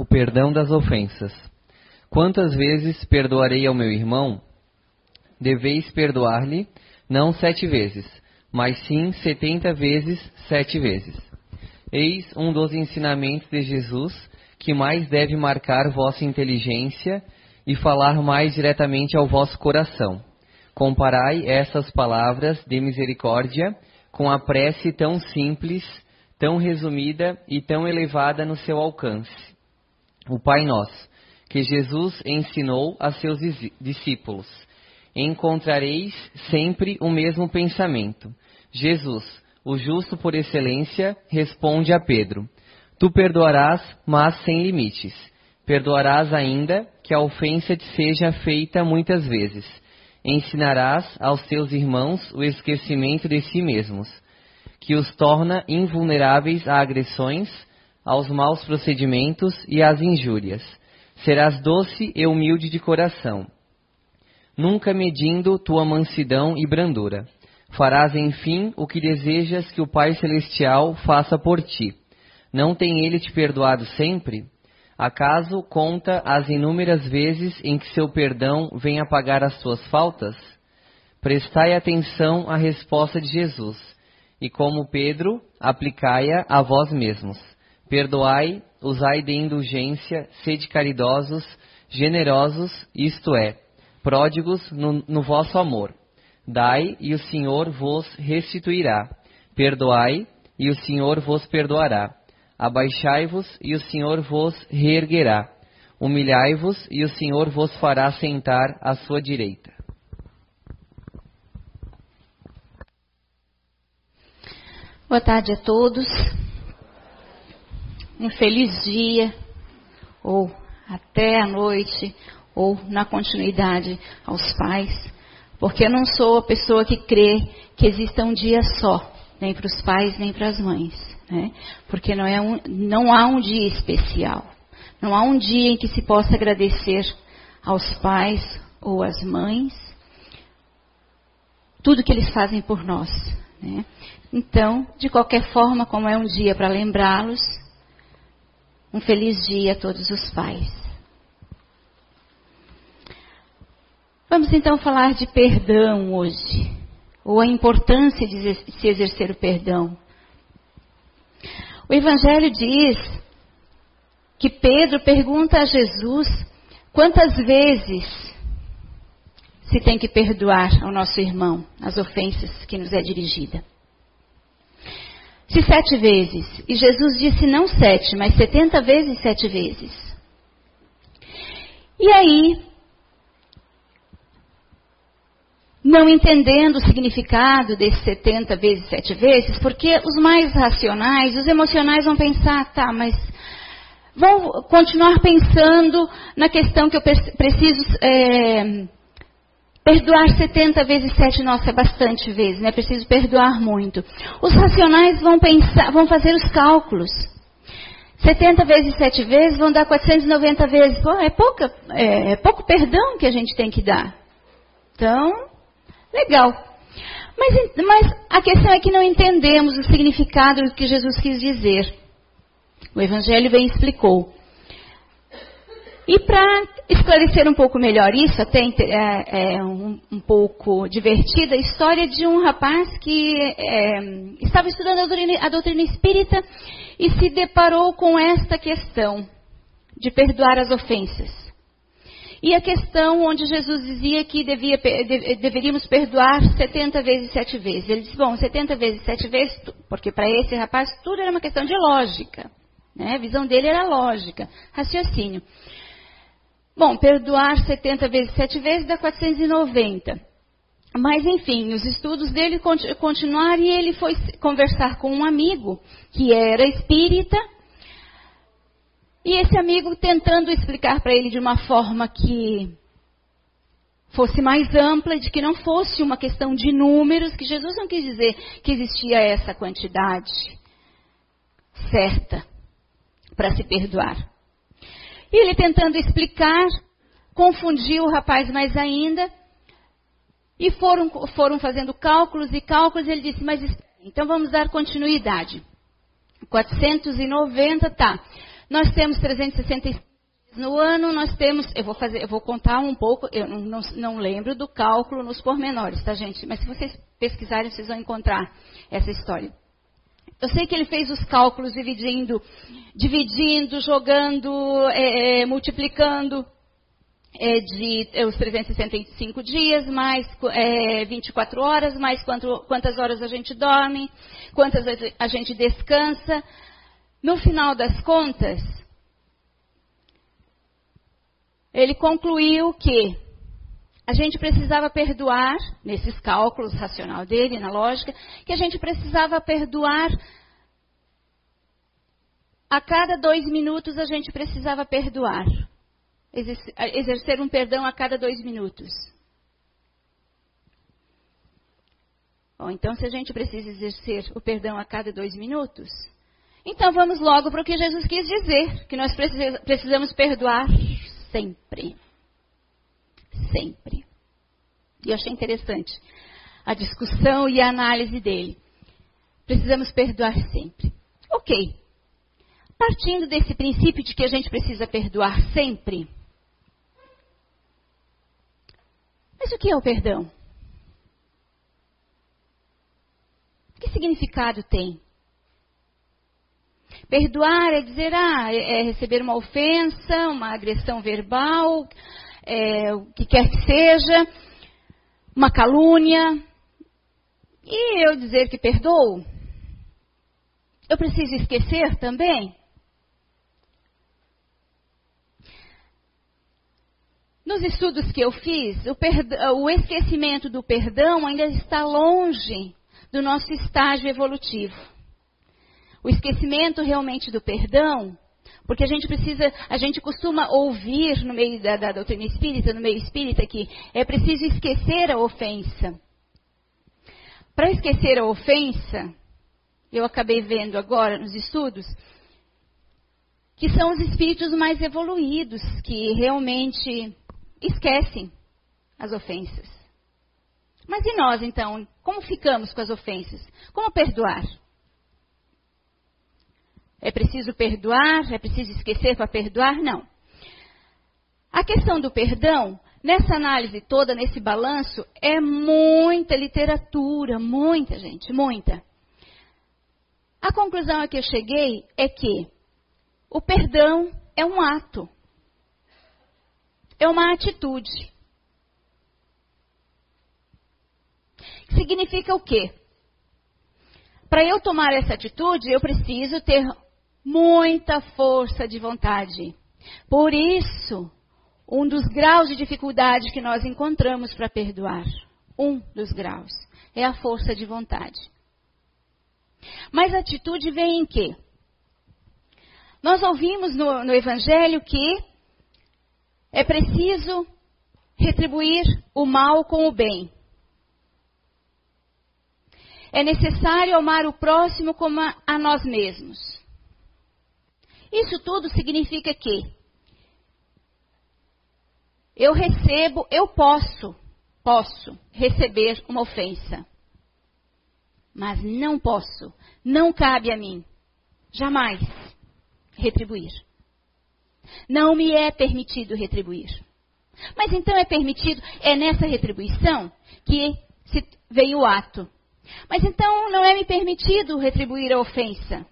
o perdão das ofensas. Quantas vezes perdoarei ao meu irmão? Deveis perdoar-lhe, não sete vezes, mas sim setenta vezes sete vezes. Eis um dos ensinamentos de Jesus que mais deve marcar vossa inteligência e falar mais diretamente ao vosso coração. Comparai essas palavras de misericórdia com a prece tão simples, tão resumida e tão elevada no seu alcance. O Pai Nosso, que Jesus ensinou a seus discípulos. Encontrareis sempre o mesmo pensamento. Jesus, o justo por excelência, responde a Pedro: Tu perdoarás, mas sem limites. Perdoarás ainda que a ofensa te seja feita muitas vezes. Ensinarás aos teus irmãos o esquecimento de si mesmos, que os torna invulneráveis a agressões, aos maus procedimentos e às injúrias. Serás doce e humilde de coração, nunca medindo tua mansidão e brandura. Farás, enfim, o que desejas que o Pai Celestial faça por ti. Não tem ele te perdoado sempre? Acaso conta as inúmeras vezes em que seu perdão vem apagar as suas faltas? Prestai atenção à resposta de Jesus, e como Pedro, aplicai-a a vós mesmos. Perdoai, usai de indulgência, sede caridosos, generosos, isto é, pródigos no, no vosso amor. Dai, e o Senhor vos restituirá. Perdoai, e o Senhor vos perdoará. Abaixai-vos, e o Senhor vos reerguerá. Humilhai-vos, e o Senhor vos fará sentar à sua direita. Boa tarde a todos. Um feliz dia, ou até a noite, ou na continuidade aos pais, porque eu não sou a pessoa que crê que exista um dia só, nem para os pais, nem para as mães né? porque não, é um, não há um dia especial. Não há um dia em que se possa agradecer aos pais ou às mães tudo que eles fazem por nós. Né? Então, de qualquer forma, como é um dia para lembrá-los, um feliz dia a todos os pais. Vamos então falar de perdão hoje, ou a importância de se exercer o perdão. O Evangelho diz que Pedro pergunta a Jesus quantas vezes se tem que perdoar ao nosso irmão as ofensas que nos é dirigida. Se sete vezes. E Jesus disse não sete, mas setenta vezes sete vezes. E aí, não entendendo o significado desses 70 vezes 7 vezes, porque os mais racionais, os emocionais vão pensar, tá, mas vão continuar pensando na questão que eu preciso é, perdoar 70 vezes 7, nossa, é bastante vezes, né? Preciso perdoar muito. Os racionais vão pensar, vão fazer os cálculos. 70 vezes 7 vezes vão dar 490 vezes. Pô, é, pouca, é, é pouco perdão que a gente tem que dar. Então, Legal. Mas, mas a questão é que não entendemos o significado do que Jesus quis dizer. O Evangelho bem explicou. E para esclarecer um pouco melhor isso, até é, é um, um, pouco divertida, a história de um rapaz que é, estava estudando a doutrina, a doutrina espírita e se deparou com esta questão de perdoar as ofensas. E a questão onde Jesus dizia que devia, deveríamos perdoar 70 vezes, 7 vezes. Ele disse, bom, 70 vezes, 7 vezes, porque para esse rapaz tudo era uma questão de lógica. Né? A visão dele era lógica, raciocínio. Bom, perdoar 70 vezes, 7 vezes dá 490. Mas, enfim, os estudos dele continuaram e ele foi conversar com um amigo que era espírita e esse amigo tentando explicar para ele de uma forma que fosse mais ampla, de que não fosse uma questão de números, que Jesus não quis dizer que existia essa quantidade certa para se perdoar. E ele tentando explicar, confundiu o rapaz mais ainda, e foram, foram fazendo cálculos e cálculos, e ele disse, mas então vamos dar continuidade. 490, tá. Nós temos 365 no ano, nós temos, eu vou fazer, eu vou contar um pouco, eu não, não, não lembro do cálculo nos pormenores, tá gente? Mas se vocês pesquisarem, vocês vão encontrar essa história. Eu sei que ele fez os cálculos dividindo, dividindo, jogando, é, é, multiplicando é, de é, os 365 dias, mais é, 24 horas, mais quanto, quantas horas a gente dorme, quantas a gente descansa. No final das contas, ele concluiu que a gente precisava perdoar, nesses cálculos racional dele, na lógica, que a gente precisava perdoar. A cada dois minutos a gente precisava perdoar. Exercer um perdão a cada dois minutos. Bom, então se a gente precisa exercer o perdão a cada dois minutos, então vamos logo para o que Jesus quis dizer, que nós precisamos perdoar sempre. Sempre. E eu achei interessante a discussão e a análise dele. Precisamos perdoar sempre. Ok. Partindo desse princípio de que a gente precisa perdoar sempre. Mas o que é o perdão? Que significado tem? Perdoar é dizer, ah, é, é receber uma ofensa, uma agressão verbal, é, o que quer que seja, uma calúnia. E eu dizer que perdoo? Eu preciso esquecer também? Nos estudos que eu fiz, o, o esquecimento do perdão ainda está longe do nosso estágio evolutivo o esquecimento realmente do perdão, porque a gente precisa, a gente costuma ouvir no meio da, da doutrina espírita, no meio espírita, que é preciso esquecer a ofensa. Para esquecer a ofensa, eu acabei vendo agora nos estudos, que são os espíritos mais evoluídos, que realmente esquecem as ofensas. Mas e nós, então? Como ficamos com as ofensas? Como perdoar? É preciso perdoar? É preciso esquecer para perdoar? Não. A questão do perdão, nessa análise toda, nesse balanço, é muita literatura, muita gente, muita. A conclusão a que eu cheguei é que o perdão é um ato, é uma atitude. Significa o quê? Para eu tomar essa atitude, eu preciso ter muita força de vontade. Por isso, um dos graus de dificuldade que nós encontramos para perdoar, um dos graus, é a força de vontade. Mas a atitude vem em quê? Nós ouvimos no, no Evangelho que é preciso retribuir o mal com o bem. É necessário amar o próximo como a, a nós mesmos. Isso tudo significa que eu recebo, eu posso, posso receber uma ofensa. Mas não posso, não cabe a mim, jamais, retribuir. Não me é permitido retribuir. Mas então é permitido, é nessa retribuição que vem o ato. Mas então não é me permitido retribuir a ofensa.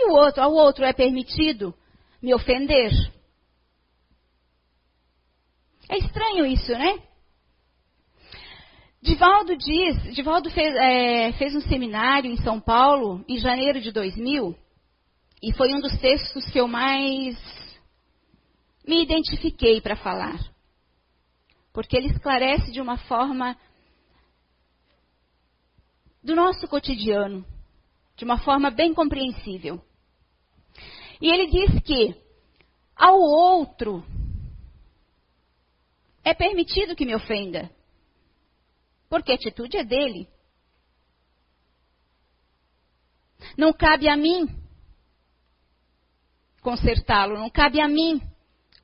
E o outro, ao outro é permitido me ofender? É estranho isso, né? Divaldo diz, Divaldo fez, é, fez um seminário em São Paulo em janeiro de 2000 e foi um dos textos que eu mais me identifiquei para falar. Porque ele esclarece de uma forma do nosso cotidiano, de uma forma bem compreensível. E ele diz que ao outro é permitido que me ofenda, porque a atitude é dele. Não cabe a mim consertá-lo, não cabe a mim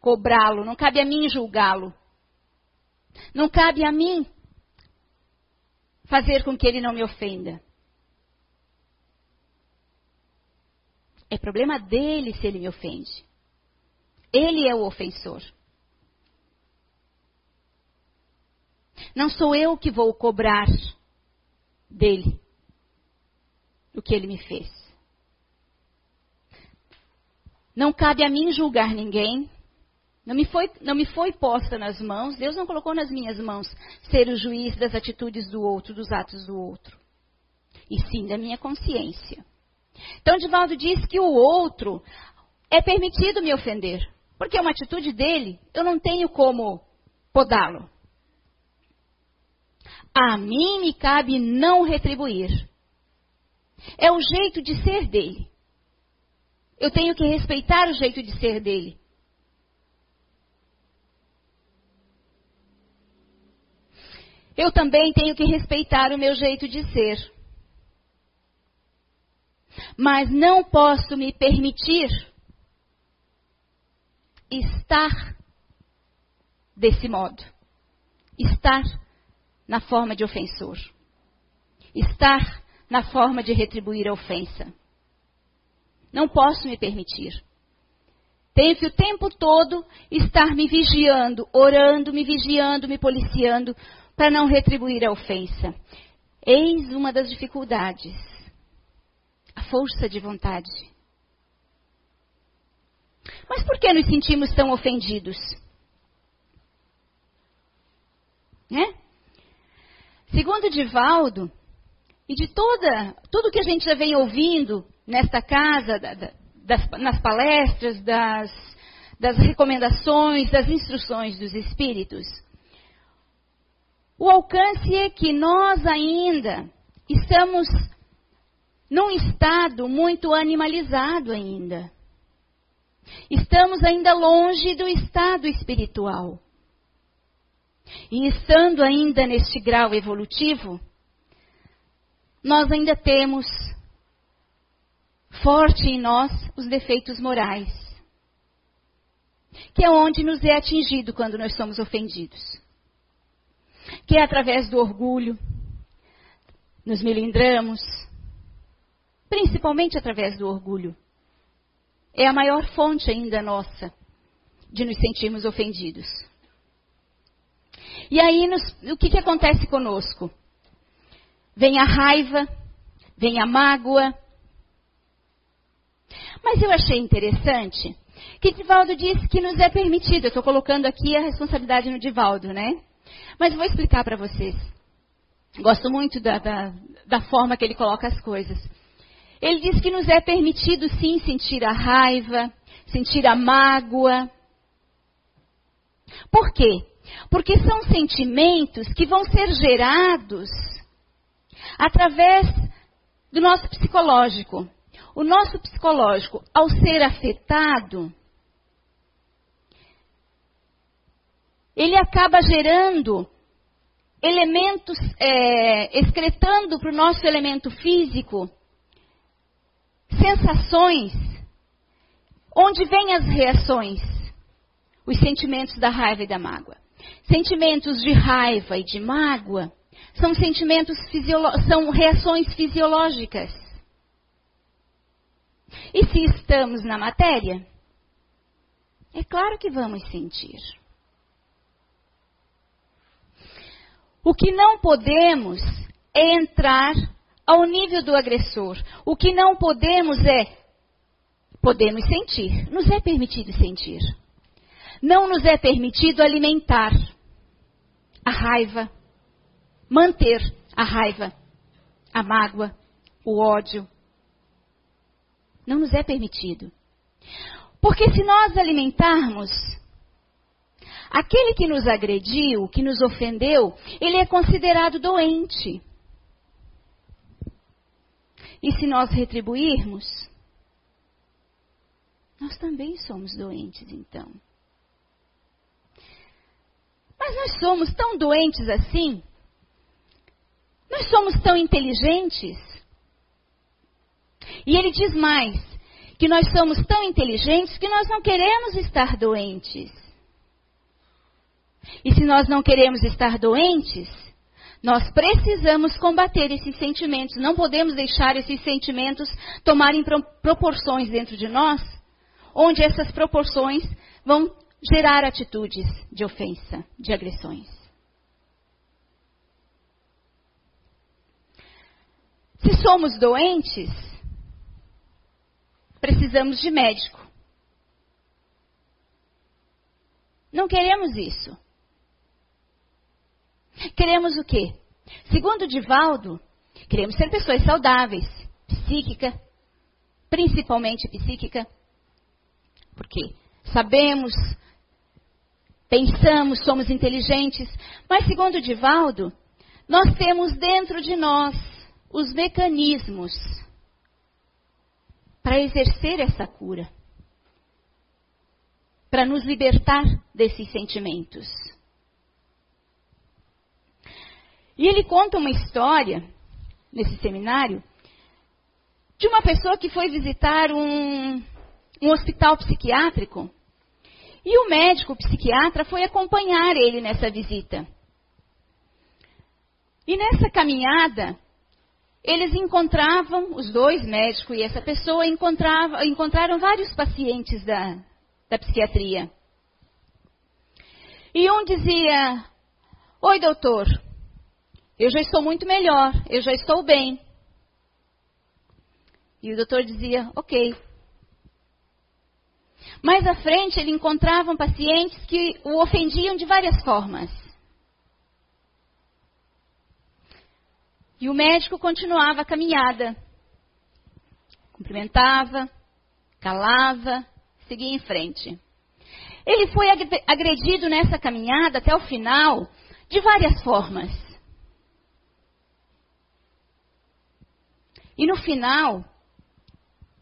cobrá-lo, não cabe a mim julgá-lo. Não cabe a mim fazer com que ele não me ofenda. É problema dele se ele me ofende. Ele é o ofensor. Não sou eu que vou cobrar dele o que ele me fez. Não cabe a mim julgar ninguém. Não me, foi, não me foi posta nas mãos, Deus não colocou nas minhas mãos ser o juiz das atitudes do outro, dos atos do outro. E sim da minha consciência. Então, Divaldo diz que o outro é permitido me ofender. Porque é uma atitude dele, eu não tenho como podá-lo. A mim me cabe não retribuir. É o jeito de ser dele. Eu tenho que respeitar o jeito de ser dele. Eu também tenho que respeitar o meu jeito de ser. Mas não posso me permitir estar desse modo. Estar na forma de ofensor. Estar na forma de retribuir a ofensa. Não posso me permitir. Tenho que o tempo todo estar me vigiando, orando, me vigiando, me policiando, para não retribuir a ofensa. Eis uma das dificuldades. Força de vontade. Mas por que nos sentimos tão ofendidos? Né? Segundo Divaldo, e de toda, tudo que a gente já vem ouvindo nesta casa, da, da, das, nas palestras, das, das recomendações, das instruções dos espíritos, o alcance é que nós ainda estamos num estado muito animalizado ainda. Estamos ainda longe do estado espiritual. E estando ainda neste grau evolutivo, nós ainda temos forte em nós os defeitos morais, que é onde nos é atingido quando nós somos ofendidos. Que é através do orgulho, nos melindramos, principalmente através do orgulho é a maior fonte ainda nossa de nos sentirmos ofendidos. E aí, nos, o que, que acontece conosco? Vem a raiva, vem a mágoa. Mas eu achei interessante que Divaldo disse que nos é permitido. Eu estou colocando aqui a responsabilidade no Divaldo, né? Mas vou explicar para vocês. Gosto muito da, da, da forma que ele coloca as coisas. Ele diz que nos é permitido sim sentir a raiva, sentir a mágoa. Por quê? Porque são sentimentos que vão ser gerados através do nosso psicológico. O nosso psicológico, ao ser afetado, ele acaba gerando elementos, é, excretando para o nosso elemento físico sensações, onde vêm as reações? Os sentimentos da raiva e da mágoa. Sentimentos de raiva e de mágoa são sentimentos são reações fisiológicas. E se estamos na matéria, é claro que vamos sentir. O que não podemos é entrar ao nível do agressor. O que não podemos é, podemos sentir, nos é permitido sentir. Não nos é permitido alimentar a raiva, manter a raiva, a mágoa, o ódio. Não nos é permitido. Porque se nós alimentarmos aquele que nos agrediu, que nos ofendeu, ele é considerado doente. E se nós retribuirmos, nós também somos doentes, então. Mas nós somos tão doentes assim? Nós somos tão inteligentes? E ele diz mais: que nós somos tão inteligentes que nós não queremos estar doentes. E se nós não queremos estar doentes, Nós precisamos combater esses sentimentos. Não podemos deixar esses sentimentos tomarem proporções dentro de nós, onde essas proporções vão gerar atitudes de ofensa, de agressões. Se somos doentes, precisamos de médico. Não queremos isso. Queremos o quê? Segundo Divaldo, queremos ser pessoas saudáveis, psíquica, principalmente psíquica, porque sabemos, pensamos, somos inteligentes, mas segundo Divaldo, nós temos dentro de nós os mecanismos para exercer essa cura, para nos libertar desses sentimentos. E ele conta uma história, nesse seminário, de uma pessoa que foi visitar um, um hospital psiquiátrico. E o médico psiquiatra foi acompanhar ele nessa visita. E nessa caminhada, eles encontravam, os dois médicos e essa pessoa, encontraram vários pacientes da, da psiquiatria. E um dizia: Oi, doutor, eu já estou muito melhor, eu já estou bem. E o doutor dizia: Ok. Mais à frente, ele encontrava pacientes que o ofendiam de várias formas. E o médico continuava a caminhada. Cumprimentava, calava, seguia em frente. Ele foi agredido nessa caminhada até o final de várias formas. E no final,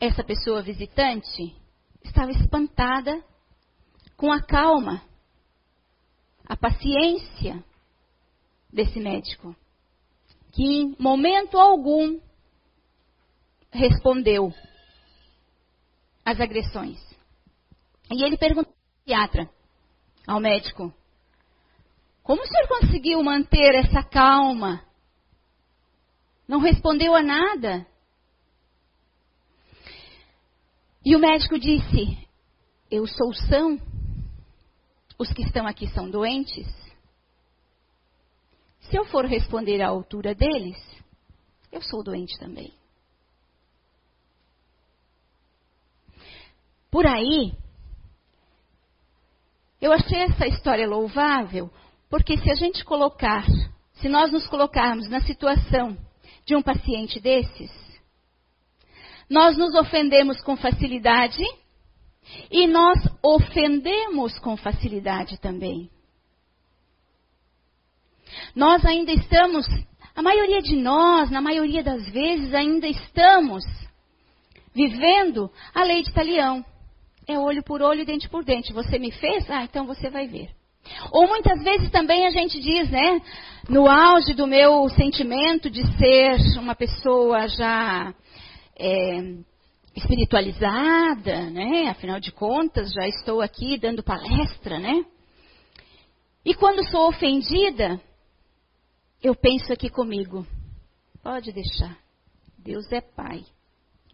essa pessoa visitante estava espantada com a calma, a paciência desse médico, que em momento algum respondeu às agressões. E ele perguntou ao psiquiatra, ao médico, como o senhor conseguiu manter essa calma não respondeu a nada. E o médico disse: Eu sou são. Os que estão aqui são doentes. Se eu for responder à altura deles, eu sou doente também. Por aí, eu achei essa história louvável, porque se a gente colocar, se nós nos colocarmos na situação de um paciente desses, nós nos ofendemos com facilidade e nós ofendemos com facilidade também. Nós ainda estamos, a maioria de nós, na maioria das vezes, ainda estamos vivendo a lei de talião. É olho por olho, dente por dente. Você me fez? Ah, então você vai ver. Ou muitas vezes também a gente diz, né? No auge do meu sentimento de ser uma pessoa já é, espiritualizada, né? Afinal de contas, já estou aqui dando palestra, né? E quando sou ofendida, eu penso aqui comigo: pode deixar. Deus é Pai.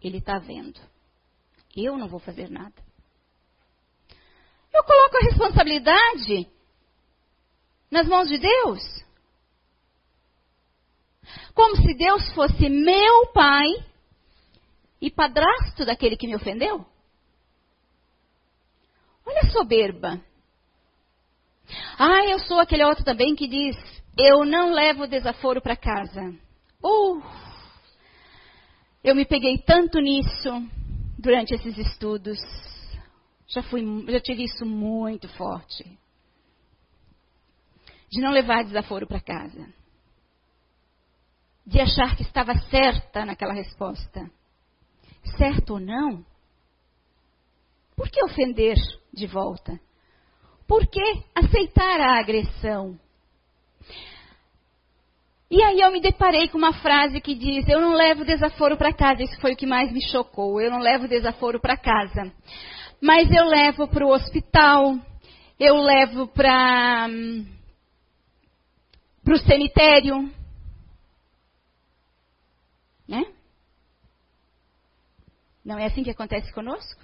Ele está vendo. Eu não vou fazer nada. Eu coloco a responsabilidade nas mãos de Deus. Como se Deus fosse meu pai e padrasto daquele que me ofendeu. Olha a soberba. Ah, eu sou aquele outro também que diz: eu não levo desaforo para casa. Uh, eu me peguei tanto nisso durante esses estudos. Já, fui, já tive isso muito forte de não levar desaforo para casa, de achar que estava certa naquela resposta. Certo ou não? Por que ofender de volta? Por que aceitar a agressão? E aí eu me deparei com uma frase que diz: Eu não levo desaforo para casa. Isso foi o que mais me chocou. Eu não levo desaforo para casa. Mas eu levo para o hospital, eu levo para o cemitério, Né? Não é assim que acontece conosco?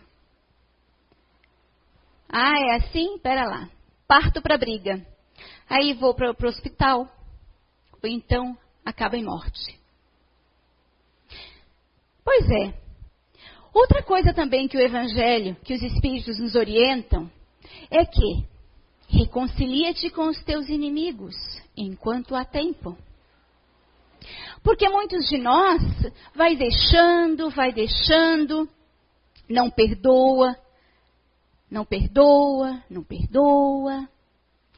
Ah, é assim? Pera lá. Parto para briga. Aí vou para o hospital. Ou então acaba em morte. Pois é. Outra coisa também que o Evangelho, que os Espíritos nos orientam, é que reconcilia-te com os teus inimigos enquanto há tempo. Porque muitos de nós vai deixando, vai deixando, não perdoa, não perdoa, não perdoa,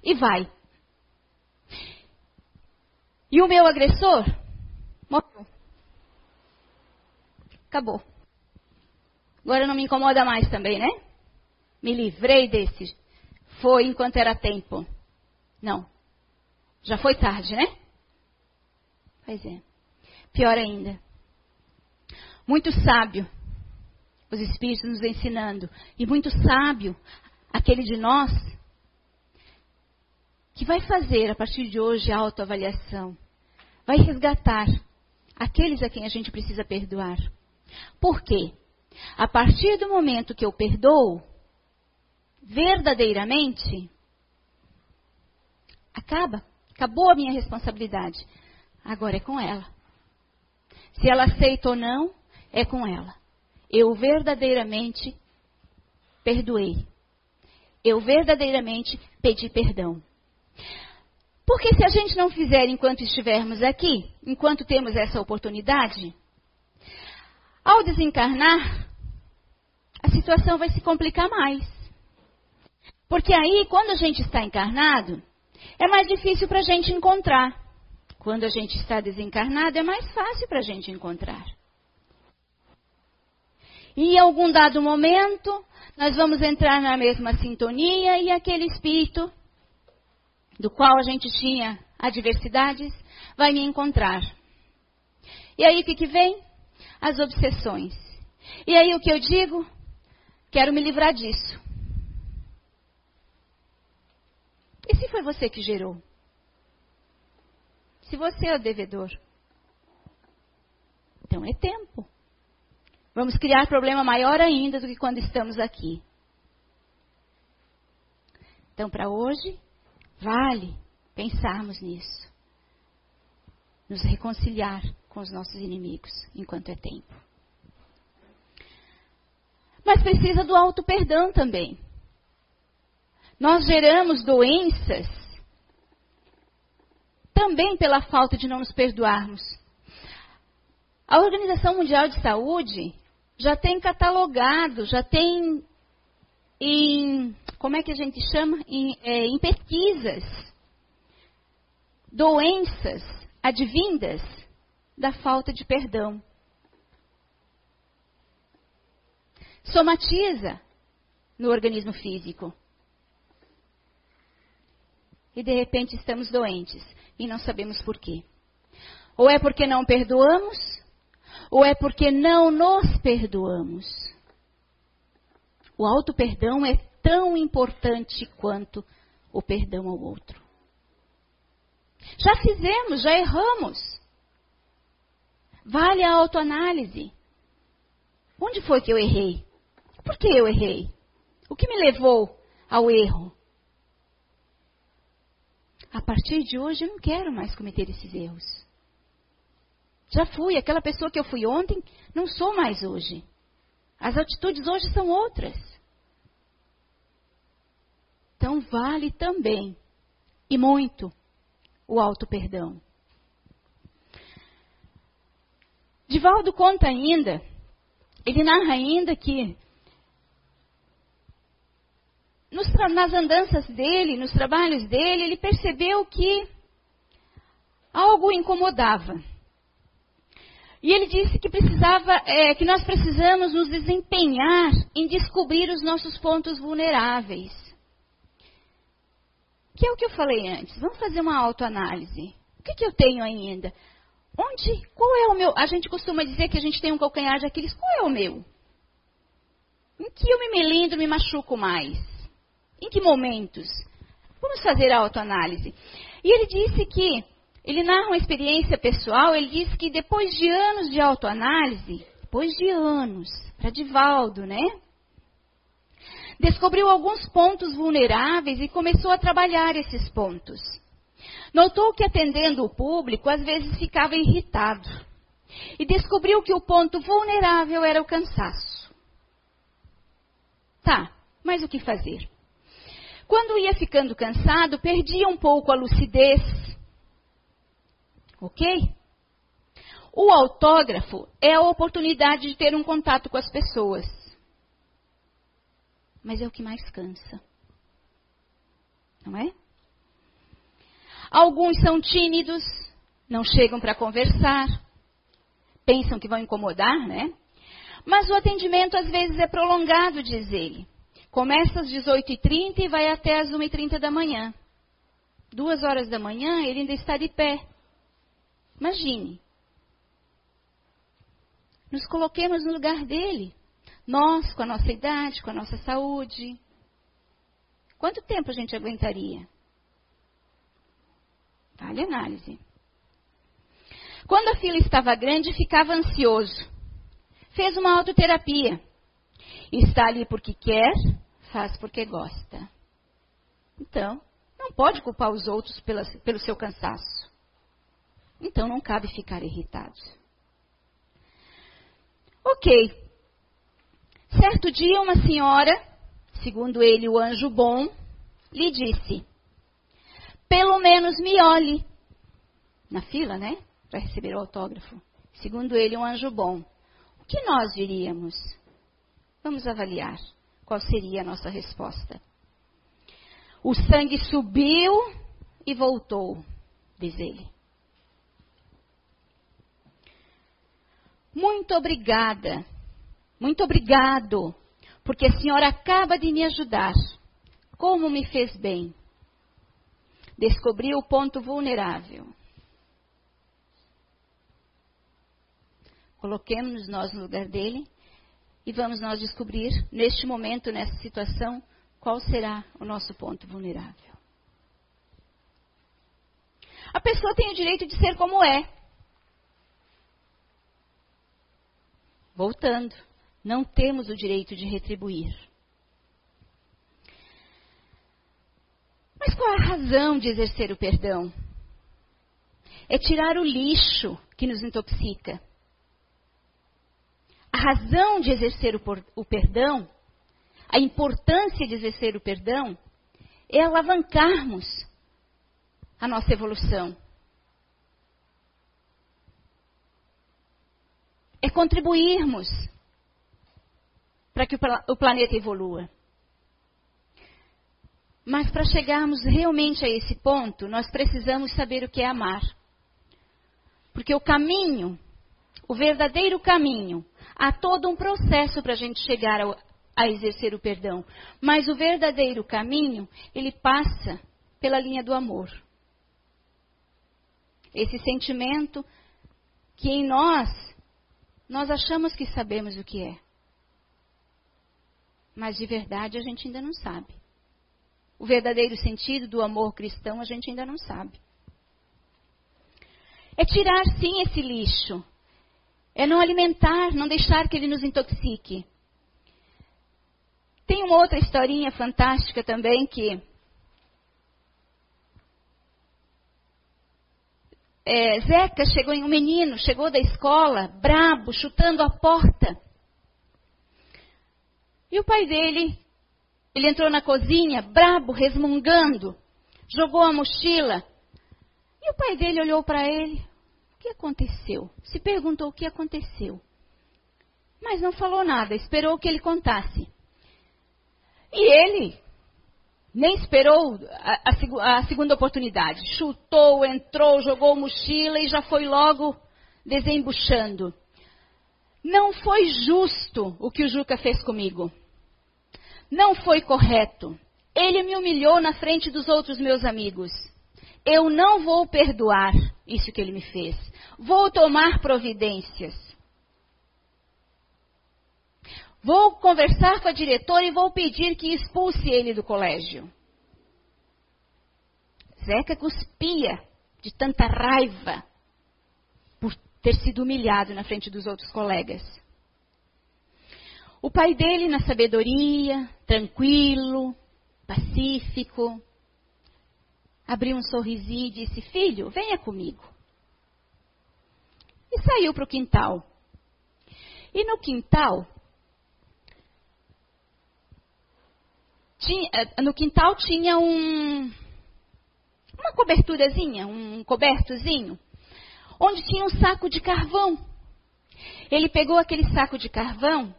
e vai. E o meu agressor morreu. Acabou. Agora não me incomoda mais também, né? Me livrei desse. Foi enquanto era tempo. Não. Já foi tarde, né? Pois é. Pior ainda. Muito sábio, os Espíritos nos ensinando, e muito sábio aquele de nós que vai fazer a partir de hoje a autoavaliação, vai resgatar aqueles a quem a gente precisa perdoar. Por quê? A partir do momento que eu perdoo, verdadeiramente, acaba, acabou a minha responsabilidade. Agora é com ela. Se ela aceita ou não, é com ela. Eu verdadeiramente perdoei. Eu verdadeiramente pedi perdão. Porque se a gente não fizer enquanto estivermos aqui, enquanto temos essa oportunidade, ao desencarnar, a situação vai se complicar mais. Porque aí, quando a gente está encarnado, é mais difícil para a gente encontrar. Quando a gente está desencarnado, é mais fácil para a gente encontrar. E em algum dado momento, nós vamos entrar na mesma sintonia e aquele espírito do qual a gente tinha adversidades vai me encontrar. E aí o que, que vem? As obsessões. E aí o que eu digo? Quero me livrar disso. E se foi você que gerou? Se você é o devedor? Então é tempo. Vamos criar problema maior ainda do que quando estamos aqui. Então, para hoje, vale pensarmos nisso. Nos reconciliar com os nossos inimigos enquanto é tempo. Mas precisa do auto perdão também. Nós geramos doenças também pela falta de não nos perdoarmos. A Organização Mundial de Saúde já tem catalogado, já tem em, como é que a gente chama? Em, é, em pesquisas, doenças advindas da falta de perdão. Somatiza no organismo físico. E de repente estamos doentes e não sabemos por quê. Ou é porque não perdoamos, ou é porque não nos perdoamos. O auto-perdão é tão importante quanto o perdão ao outro. Já fizemos, já erramos. Vale a autoanálise. Onde foi que eu errei? Por que eu errei? O que me levou ao erro? A partir de hoje eu não quero mais cometer esses erros. Já fui, aquela pessoa que eu fui ontem, não sou mais hoje. As atitudes hoje são outras. Então vale também, e muito, o auto-perdão. Divaldo conta ainda, ele narra ainda que nos, nas andanças dele, nos trabalhos dele, ele percebeu que algo incomodava. E ele disse que precisava, é, que nós precisamos nos desempenhar em descobrir os nossos pontos vulneráveis. Que é o que eu falei antes. Vamos fazer uma autoanálise. O que, que eu tenho ainda? Onde? Qual é o meu? A gente costuma dizer que a gente tem um calcanhar de Aquiles. Qual é o meu? Em que eu me melindro, me machuco mais? Em que momentos? Vamos fazer a autoanálise. E ele disse que ele narra uma experiência pessoal, ele diz que depois de anos de autoanálise, depois de anos, para Divaldo, né? Descobriu alguns pontos vulneráveis e começou a trabalhar esses pontos. Notou que atendendo o público, às vezes ficava irritado. E descobriu que o ponto vulnerável era o cansaço. Tá, mas o que fazer? Quando ia ficando cansado, perdia um pouco a lucidez. Ok? O autógrafo é a oportunidade de ter um contato com as pessoas. Mas é o que mais cansa. Não é? Alguns são tímidos, não chegam para conversar, pensam que vão incomodar, né? Mas o atendimento às vezes é prolongado, diz ele. Começa às 18h30 e vai até às 1h30 da manhã. Duas horas da manhã ele ainda está de pé. Imagine. Nos coloquemos no lugar dele. Nós, com a nossa idade, com a nossa saúde. Quanto tempo a gente aguentaria? Vale análise. Quando a fila estava grande, ficava ansioso. Fez uma autoterapia. Está ali porque quer, faz porque gosta. Então, não pode culpar os outros pela, pelo seu cansaço. Então, não cabe ficar irritado. Ok. Certo dia, uma senhora, segundo ele, o anjo bom, lhe disse: pelo menos me olhe. Na fila, né? Para receber o autógrafo. Segundo ele, um anjo bom. O que nós diríamos? Vamos avaliar qual seria a nossa resposta. O sangue subiu e voltou, diz ele. Muito obrigada, muito obrigado, porque a senhora acaba de me ajudar. Como me fez bem descobrir o ponto vulnerável. Coloquemos nós no lugar dele e vamos nós descobrir, neste momento, nessa situação, qual será o nosso ponto vulnerável. A pessoa tem o direito de ser como é. Voltando, não temos o direito de retribuir. Mas qual a razão de exercer o perdão? É tirar o lixo que nos intoxica. A razão de exercer o, o perdão, a importância de exercer o perdão, é alavancarmos a nossa evolução. É contribuirmos para que o planeta evolua. Mas para chegarmos realmente a esse ponto, nós precisamos saber o que é amar. Porque o caminho, o verdadeiro caminho, há todo um processo para a gente chegar ao, a exercer o perdão. Mas o verdadeiro caminho, ele passa pela linha do amor. Esse sentimento que em nós, nós achamos que sabemos o que é. Mas de verdade a gente ainda não sabe. O verdadeiro sentido do amor cristão a gente ainda não sabe. É tirar sim esse lixo. É não alimentar, não deixar que ele nos intoxique. Tem uma outra historinha fantástica também que é, Zeca chegou em um menino, chegou da escola, brabo, chutando a porta. E o pai dele ele entrou na cozinha, brabo, resmungando, jogou a mochila. E o pai dele olhou para ele. Que aconteceu? Se perguntou o que aconteceu. Mas não falou nada, esperou que ele contasse. E ele nem esperou a, a, a segunda oportunidade. Chutou, entrou, jogou mochila e já foi logo desembuchando. Não foi justo o que o Juca fez comigo não foi correto. Ele me humilhou na frente dos outros meus amigos. Eu não vou perdoar isso que ele me fez. Vou tomar providências. Vou conversar com a diretora e vou pedir que expulse ele do colégio. Zeca cuspia de tanta raiva por ter sido humilhado na frente dos outros colegas. O pai dele, na sabedoria, tranquilo, pacífico, abriu um sorrisinho e disse: Filho, venha comigo. E saiu para o quintal. E no quintal, tinha, eh, no quintal tinha um, uma coberturazinha, um cobertozinho, onde tinha um saco de carvão. Ele pegou aquele saco de carvão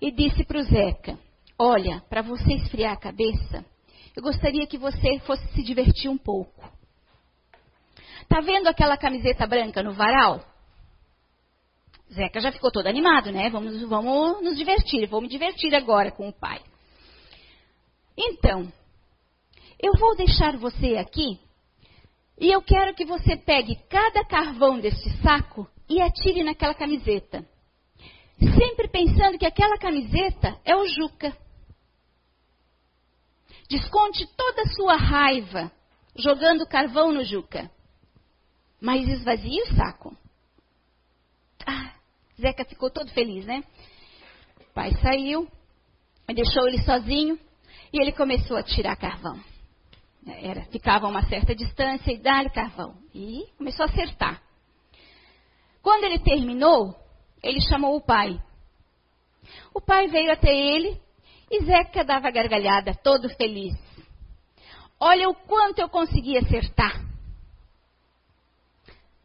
e disse para o Zeca: Olha, para você esfriar a cabeça, eu gostaria que você fosse se divertir um pouco. Tá vendo aquela camiseta branca no varal? Zeca já ficou todo animado, né? Vamos, vamos nos divertir, vou me divertir agora com o pai. Então, eu vou deixar você aqui e eu quero que você pegue cada carvão deste saco e atire naquela camiseta. Sempre pensando que aquela camiseta é o Juca. Desconte toda a sua raiva jogando carvão no Juca. Mas esvazie o saco. Ah, Zeca ficou todo feliz, né? O pai saiu, deixou ele sozinho e ele começou a tirar carvão. Era, ficava a uma certa distância e dá-lhe carvão. E começou a acertar. Quando ele terminou, ele chamou o pai. O pai veio até ele e Zeca dava gargalhada, todo feliz. Olha o quanto eu consegui acertar.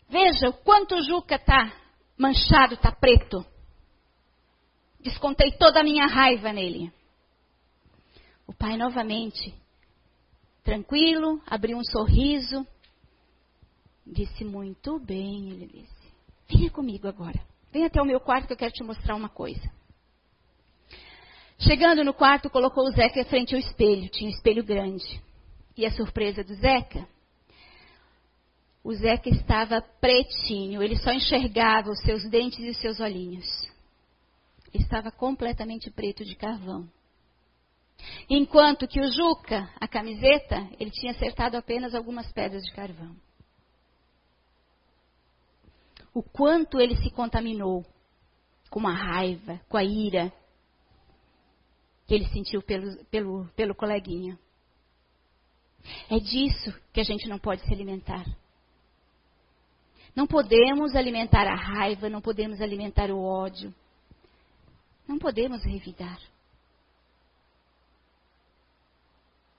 Veja o quanto o Juca está manchado, está preto. Descontei toda a minha raiva nele. O pai novamente, tranquilo, abriu um sorriso. Disse, muito bem, ele disse. Venha comigo agora. Venha até o meu quarto que eu quero te mostrar uma coisa. Chegando no quarto, colocou o Zeca frente ao espelho. Tinha um espelho grande. E a surpresa do Zeca? O Zeca estava pretinho. Ele só enxergava os seus dentes e os seus olhinhos. Estava completamente preto de carvão. Enquanto que o Juca, a camiseta, ele tinha acertado apenas algumas pedras de carvão. O quanto ele se contaminou com a raiva, com a ira, que ele sentiu pelo, pelo, pelo coleguinha. É disso que a gente não pode se alimentar. Não podemos alimentar a raiva, não podemos alimentar o ódio. Não podemos revidar.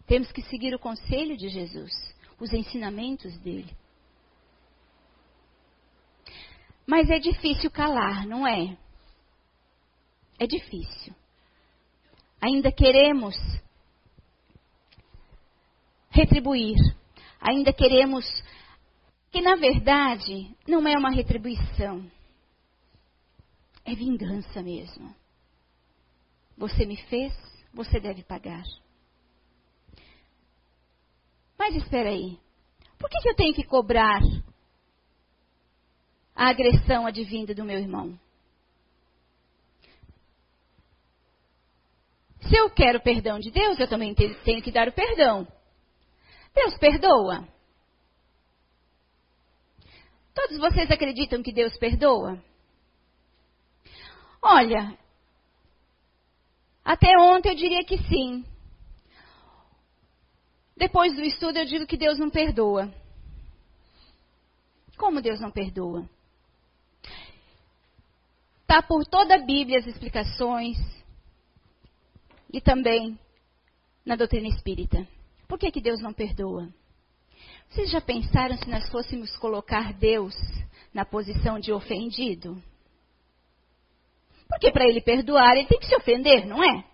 Temos que seguir o conselho de Jesus, os ensinamentos dele. Mas é difícil calar, não é? É difícil ainda queremos retribuir, ainda queremos que na verdade não é uma retribuição, é vingança mesmo. Você me fez, você deve pagar. Mas espera aí, por que, que eu tenho que cobrar a agressão advinda do meu irmão? Se eu quero perdão de Deus, eu também tenho que dar o perdão. Deus perdoa. Todos vocês acreditam que Deus perdoa? Olha, até ontem eu diria que sim. Depois do estudo eu digo que Deus não perdoa. Como Deus não perdoa? Está por toda a Bíblia as explicações e também na doutrina espírita. Por que, que Deus não perdoa? Vocês já pensaram se nós fôssemos colocar Deus na posição de ofendido? Porque para ele perdoar, ele tem que se ofender, não é?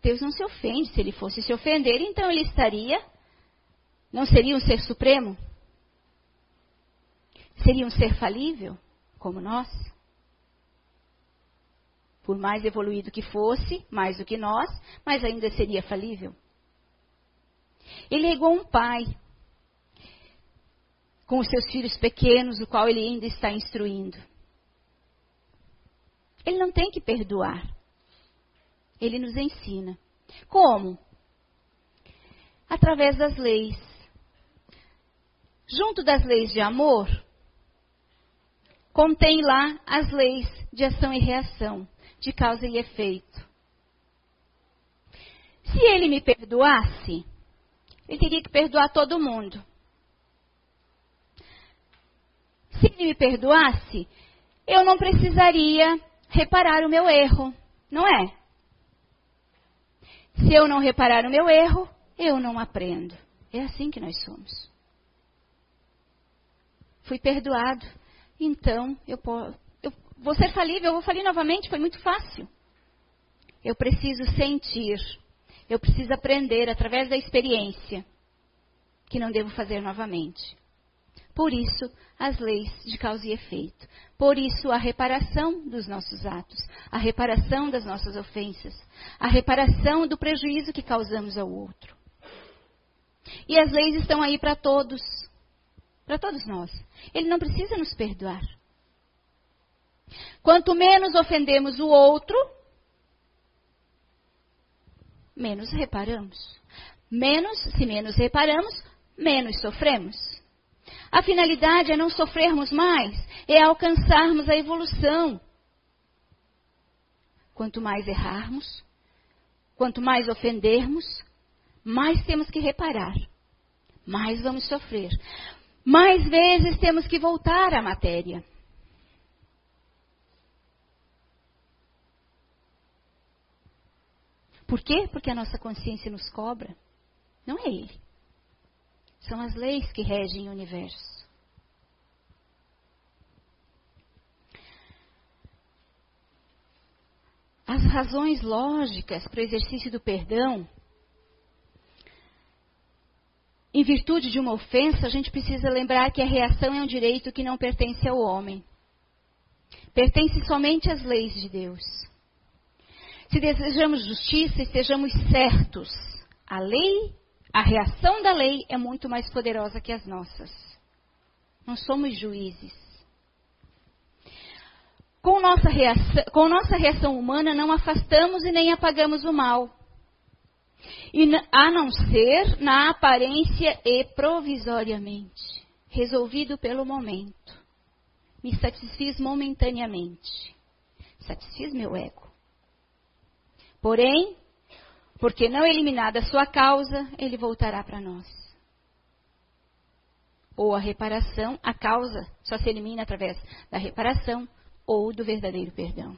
Deus não se ofende. Se ele fosse se ofender, então ele estaria. Não seria um ser supremo? Seria um ser falível, como nós? Por mais evoluído que fosse, mais do que nós, mas ainda seria falível. Ele é igual um pai com os seus filhos pequenos, o qual ele ainda está instruindo. Ele não tem que perdoar. Ele nos ensina. Como? Através das leis, junto das leis de amor, contém lá as leis de ação e reação, de causa e efeito. Se ele me perdoasse, ele teria que perdoar todo mundo. Se ele me perdoasse, eu não precisaria reparar o meu erro, não é? Se eu não reparar o meu erro, eu não aprendo. É assim que nós somos. Fui perdoado, então eu, vou ser falível, eu vou falir novamente, foi muito fácil. Eu preciso sentir, eu preciso aprender através da experiência que não devo fazer novamente. Por isso, as leis de causa e efeito. Por isso, a reparação dos nossos atos, a reparação das nossas ofensas, a reparação do prejuízo que causamos ao outro. E as leis estão aí para todos, para todos nós. Ele não precisa nos perdoar. Quanto menos ofendemos o outro, menos reparamos. Menos, se menos reparamos, menos sofremos. A finalidade é não sofrermos mais, é alcançarmos a evolução. Quanto mais errarmos, quanto mais ofendermos, mais temos que reparar, mais vamos sofrer, mais vezes temos que voltar à matéria. Por quê? Porque a nossa consciência nos cobra. Não é ele. São as leis que regem o universo. As razões lógicas para o exercício do perdão, em virtude de uma ofensa, a gente precisa lembrar que a reação é um direito que não pertence ao homem. Pertence somente às leis de Deus. Se desejamos justiça, estejamos certos. A lei a reação da lei é muito mais poderosa que as nossas. Não somos juízes. Com nossa, reação, com nossa reação humana, não afastamos e nem apagamos o mal. E, a não ser na aparência e provisoriamente. Resolvido pelo momento. Me satisfiz momentaneamente. Satisfiz meu ego. Porém, porque não eliminada a sua causa, ele voltará para nós. Ou a reparação, a causa só se elimina através da reparação ou do verdadeiro perdão.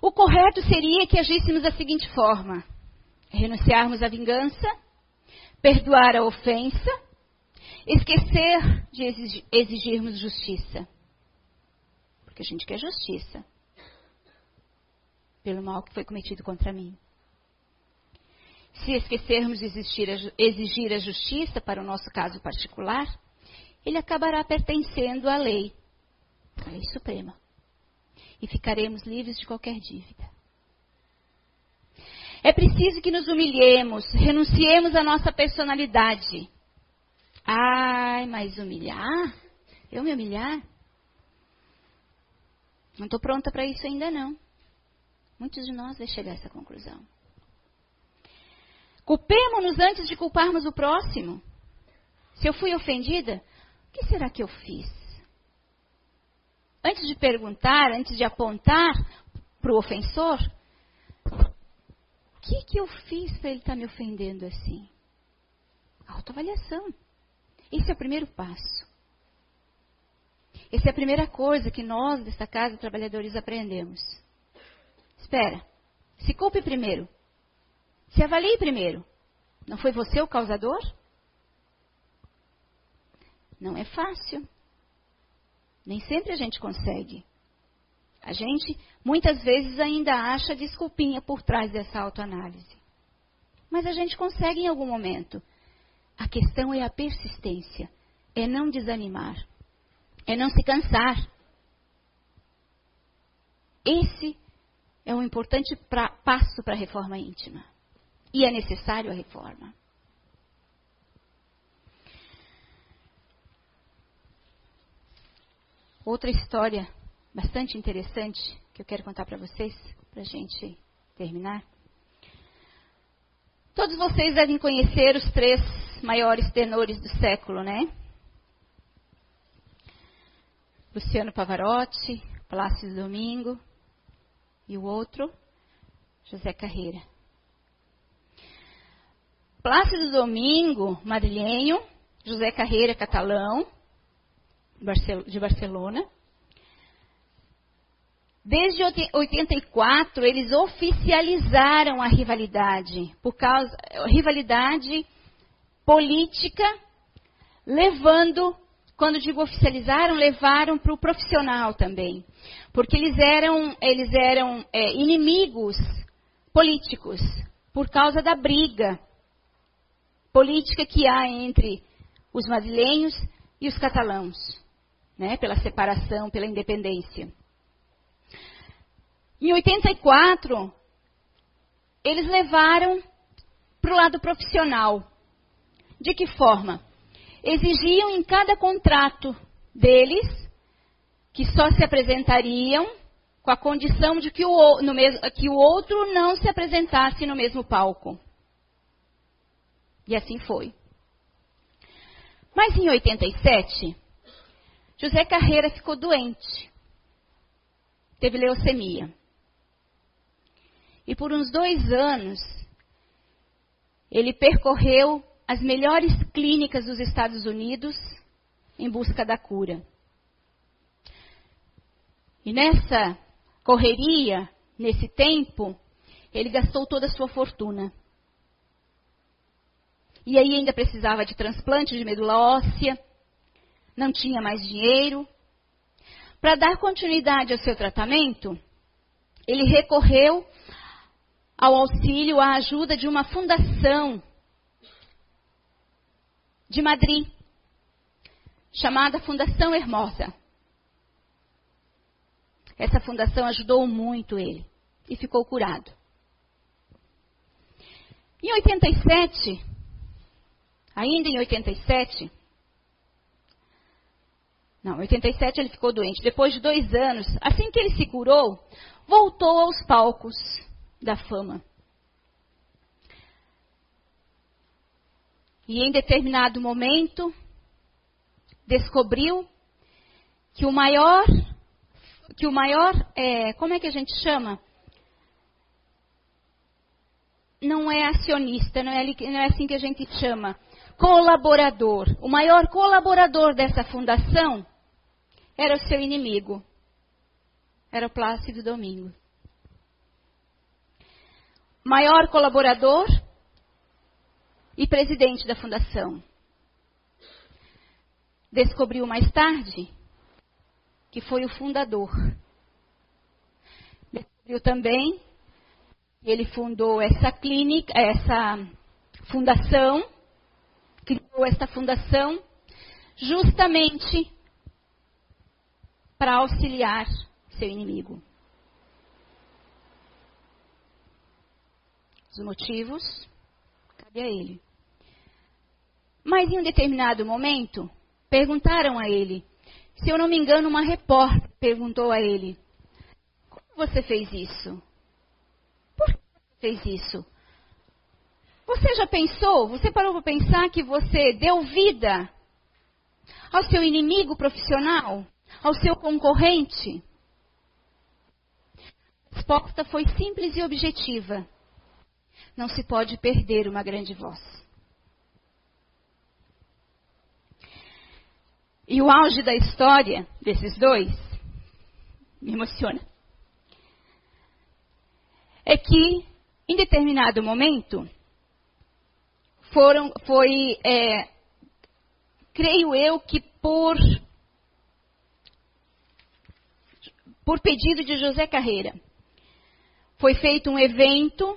O correto seria que agíssemos da seguinte forma: renunciarmos à vingança, perdoar a ofensa, esquecer de exigirmos justiça. Porque a gente quer justiça pelo mal que foi cometido contra mim. Se esquecermos de exigir a justiça para o nosso caso particular, ele acabará pertencendo à lei, à lei suprema, e ficaremos livres de qualquer dívida. É preciso que nos humilhemos, renunciemos à nossa personalidade. Ai, mas humilhar? Eu me humilhar? Não estou pronta para isso ainda não. Muitos de nós vai chegar a essa conclusão. Culpemos-nos antes de culparmos o próximo. Se eu fui ofendida, o que será que eu fiz? Antes de perguntar, antes de apontar para o ofensor, o que, que eu fiz para ele estar tá me ofendendo assim? Autoavaliação. Esse é o primeiro passo. Essa é a primeira coisa que nós, desta casa, trabalhadores, aprendemos. Espera. Se culpe primeiro. Se avalie primeiro. Não foi você o causador? Não é fácil. Nem sempre a gente consegue. A gente, muitas vezes, ainda acha desculpinha por trás dessa autoanálise. Mas a gente consegue em algum momento. A questão é a persistência. É não desanimar. É não se cansar. Esse é um importante pra, passo para a reforma íntima. E é necessário a reforma. Outra história bastante interessante que eu quero contar para vocês, para a gente terminar. Todos vocês devem conhecer os três maiores tenores do século, né? Luciano Pavarotti, Plácido Domingo e o outro, José Carreira. Plácido Domingo, madrilenho, José Carreira, catalão, de Barcelona. Desde 84, eles oficializaram a rivalidade, por causa rivalidade política, levando, quando digo oficializaram, levaram para o profissional também, porque eles eram, eles eram é, inimigos políticos por causa da briga política que há entre os madrilenhos e os catalãos, né, pela separação, pela independência. Em 84, eles levaram para o lado profissional. De que forma? Exigiam em cada contrato deles que só se apresentariam com a condição de que o, mesmo, que o outro não se apresentasse no mesmo palco. E assim foi. Mas em 87, José Carreira ficou doente. Teve leucemia. E por uns dois anos, ele percorreu as melhores clínicas dos Estados Unidos em busca da cura. E nessa correria, nesse tempo, ele gastou toda a sua fortuna. E aí ainda precisava de transplante de medula óssea, não tinha mais dinheiro. Para dar continuidade ao seu tratamento, ele recorreu ao auxílio, à ajuda de uma fundação de Madrid, chamada Fundação Hermosa. Essa fundação ajudou muito ele e ficou curado. Em 87, ainda em 87, não, em 87 ele ficou doente. Depois de dois anos, assim que ele se curou, voltou aos palcos da fama. E em determinado momento, descobriu que o maior, que o maior, é, como é que a gente chama? Não é acionista, não é, não é assim que a gente chama. Colaborador. O maior colaborador dessa fundação era o seu inimigo. Era o Plácido Domingo maior colaborador e presidente da fundação. Descobriu mais tarde que foi o fundador. Descobriu também que ele fundou essa clínica, essa fundação, criou essa fundação justamente para auxiliar seu inimigo. os motivos, cabe a ele. Mas em um determinado momento, perguntaram a ele. Se eu não me engano, uma repórter perguntou a ele: Como você fez isso? Por que você fez isso? Você já pensou, você parou para pensar que você deu vida ao seu inimigo profissional, ao seu concorrente? A resposta foi simples e objetiva não se pode perder uma grande voz. E o auge da história desses dois me emociona. É que, em determinado momento, foram, foi, é, creio eu que por, por pedido de José Carreira, foi feito um evento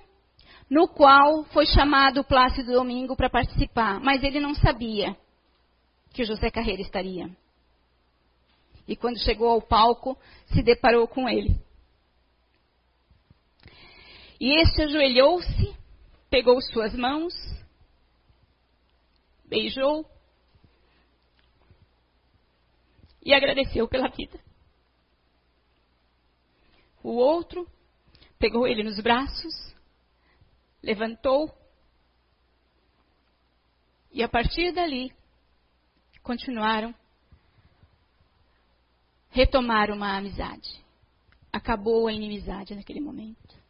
no qual foi chamado Plácido Domingo para participar, mas ele não sabia que José Carreira estaria. E quando chegou ao palco, se deparou com ele. E este ajoelhou-se, pegou suas mãos, beijou e agradeceu pela vida. O outro pegou ele nos braços levantou E a partir dali, continuaram, retomaram uma amizade. Acabou a inimizade naquele momento.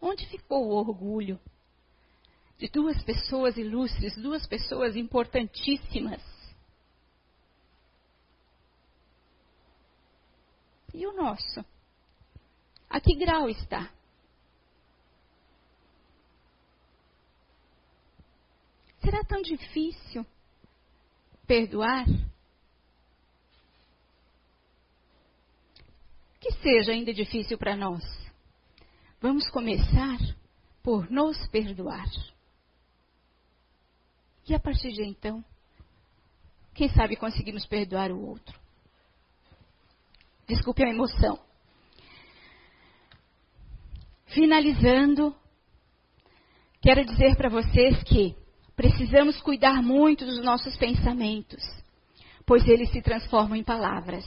Onde ficou o orgulho de duas pessoas ilustres, duas pessoas importantíssimas? E o nosso? A que grau está? Será tão difícil perdoar? Que seja ainda difícil para nós. Vamos começar por nos perdoar. E a partir de então, quem sabe conseguimos perdoar o outro. Desculpe a emoção. Finalizando, quero dizer para vocês que precisamos cuidar muito dos nossos pensamentos, pois eles se transformam em palavras.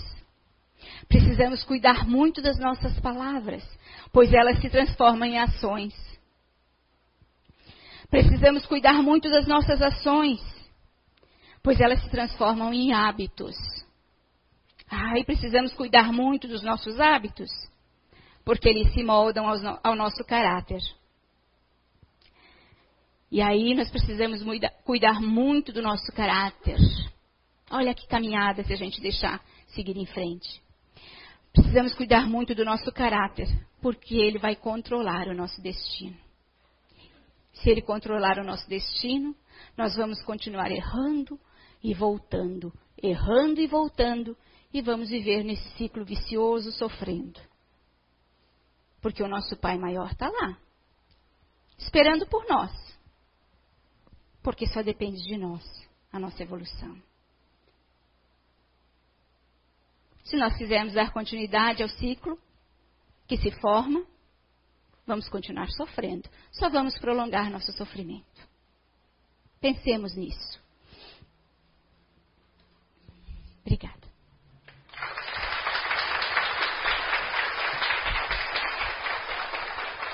Precisamos cuidar muito das nossas palavras, pois elas se transformam em ações. Precisamos cuidar muito das nossas ações, pois elas se transformam em hábitos. Ah, e precisamos cuidar muito dos nossos hábitos, porque eles se moldam ao, ao nosso caráter. E aí nós precisamos cuidar muito do nosso caráter. Olha que caminhada se a gente deixar seguir em frente. Precisamos cuidar muito do nosso caráter, porque ele vai controlar o nosso destino. Se ele controlar o nosso destino, nós vamos continuar errando e voltando, errando e voltando, e vamos viver nesse ciclo vicioso sofrendo. Porque o nosso Pai maior está lá, esperando por nós porque só depende de nós, a nossa evolução. Se nós quisermos dar continuidade ao ciclo que se forma, vamos continuar sofrendo. Só vamos prolongar nosso sofrimento. Pensemos nisso. Obrigada.